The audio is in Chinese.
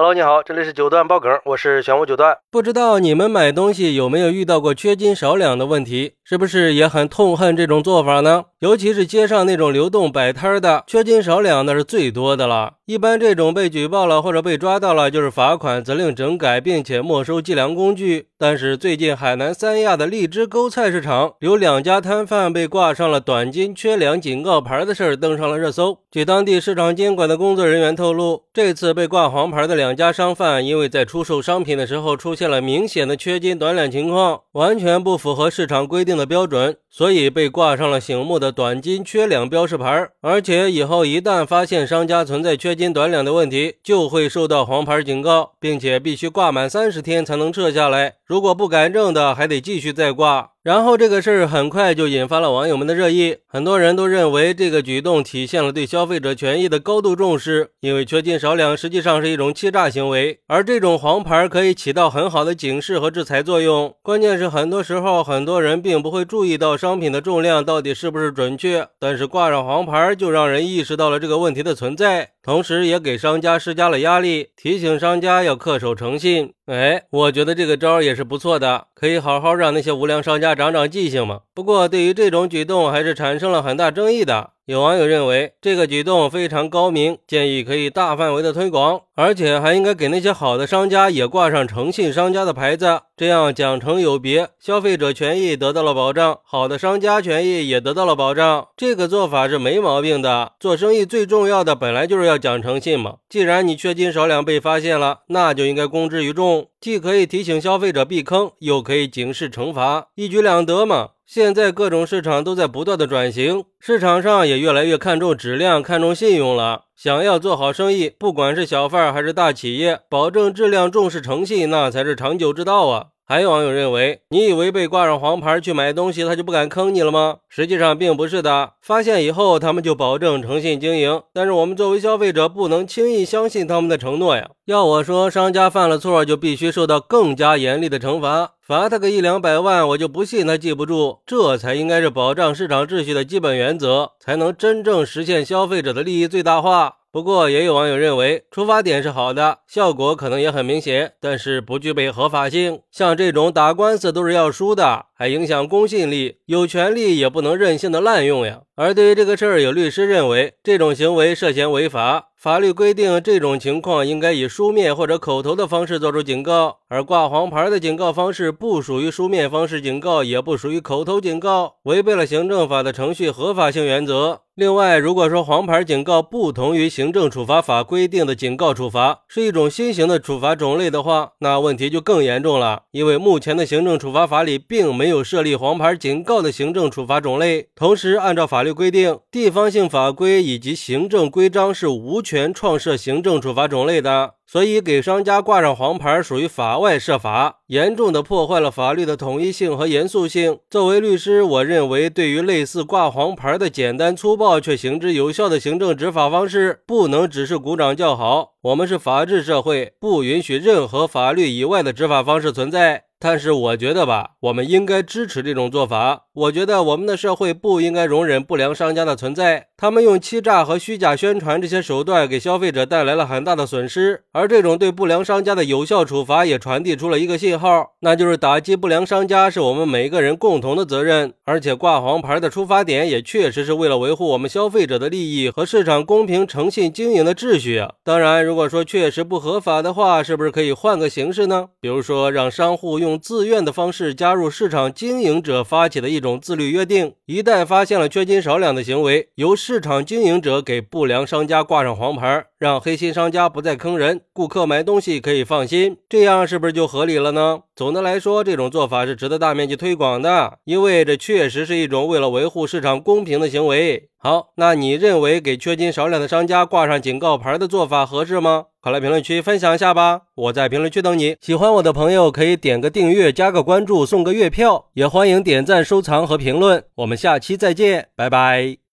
Hello，你好，这里是九段爆梗，我是玄武九段。不知道你们买东西有没有遇到过缺斤少两的问题？是不是也很痛恨这种做法呢？尤其是街上那种流动摆摊的，缺斤少两那是最多的了。一般这种被举报了或者被抓到了，就是罚款、责令整改，并且没收计量工具。但是最近海南三亚的荔枝沟菜市场有两家摊贩被挂上了短斤缺两警告牌的事儿登上了热搜。据当地市场监管的工作人员透露，这次被挂黄牌的两家商贩，因为在出售商品的时候出现了明显的缺斤短两情况，完全不符合市场规定的标准，所以被挂上了醒目的短斤缺两标识牌。而且以后一旦发现商家存在缺斤短两的问题，就会受到黄牌警告，并且必须挂满三十天才能撤下来。如果不改正的，还得继续再挂。然后这个事儿很快就引发了网友们的热议，很多人都认为这个举动体现了对消费者权益的高度重视，因为缺斤少两实际上是一种欺诈行为，而这种黄牌可以起到很好的警示和制裁作用。关键是很多时候很多人并不会注意到商品的重量到底是不是准确，但是挂上黄牌就让人意识到了这个问题的存在，同时也给商家施加了压力，提醒商家要恪守诚信。哎，我觉得这个招也是不错的，可以好好让那些无良商家长长记性嘛。不过，对于这种举动，还是产生了很大争议的。有网友认为这个举动非常高明，建议可以大范围的推广，而且还应该给那些好的商家也挂上诚信商家的牌子，这样奖惩有别，消费者权益得到了保障，好的商家权益也得到了保障。这个做法是没毛病的。做生意最重要的本来就是要讲诚信嘛。既然你缺斤少两被发现了，那就应该公之于众，既可以提醒消费者避坑，又可以警示惩罚，一举两得嘛。现在各种市场都在不断的转型，市场上也越来越看重质量、看重信用了。想要做好生意，不管是小贩还是大企业，保证质量、重视诚信，那才是长久之道啊！还有网友认为，你以为被挂上黄牌去买东西，他就不敢坑你了吗？实际上并不是的。发现以后，他们就保证诚信经营。但是我们作为消费者，不能轻易相信他们的承诺呀。要我说，商家犯了错，就必须受到更加严厉的惩罚，罚他个一两百万，我就不信他记不住。这才应该是保障市场秩序的基本原则，才能真正实现消费者的利益最大化。不过，也有网友认为出发点是好的，效果可能也很明显，但是不具备合法性。像这种打官司都是要输的，还影响公信力，有权利也不能任性的滥用呀。而对于这个事儿，有律师认为这种行为涉嫌违法。法律规定，这种情况应该以书面或者口头的方式作出警告，而挂黄牌的警告方式不属于书面方式警告，也不属于口头警告，违背了行政法的程序合法性原则。另外，如果说黄牌警告不同于行政处罚法规定的警告处罚，是一种新型的处罚种类的话，那问题就更严重了。因为目前的行政处罚法里并没有设立黄牌警告的行政处罚种类，同时按照法律规定，地方性法规以及行政规章是无。权创设行政处罚种类的，所以给商家挂上黄牌属于法外设法，严重的破坏了法律的统一性和严肃性。作为律师，我认为对于类似挂黄牌的简单粗暴却行之有效的行政执法方式，不能只是鼓掌叫好。我们是法治社会，不允许任何法律以外的执法方式存在。但是我觉得吧，我们应该支持这种做法。我觉得我们的社会不应该容忍不良商家的存在，他们用欺诈和虚假宣传这些手段给消费者带来了很大的损失。而这种对不良商家的有效处罚，也传递出了一个信号，那就是打击不良商家是我们每一个人共同的责任。而且挂黄牌的出发点也确实是为了维护我们消费者的利益和市场公平诚信经营的秩序啊。当然，如果说确实不合法的话，是不是可以换个形式呢？比如说让商户用。用自愿的方式加入市场经营者发起的一种自律约定，一旦发现了缺斤少两的行为，由市场经营者给不良商家挂上黄牌，让黑心商家不再坑人，顾客买东西可以放心，这样是不是就合理了呢？总的来说，这种做法是值得大面积推广的，因为这确实是一种为了维护市场公平的行为。好，那你认为给缺斤少两的商家挂上警告牌的做法合适吗？快来评论区分享一下吧！我在评论区等你。喜欢我的朋友可以点个订阅、加个关注、送个月票，也欢迎点赞、收藏和评论。我们下期再见，拜拜。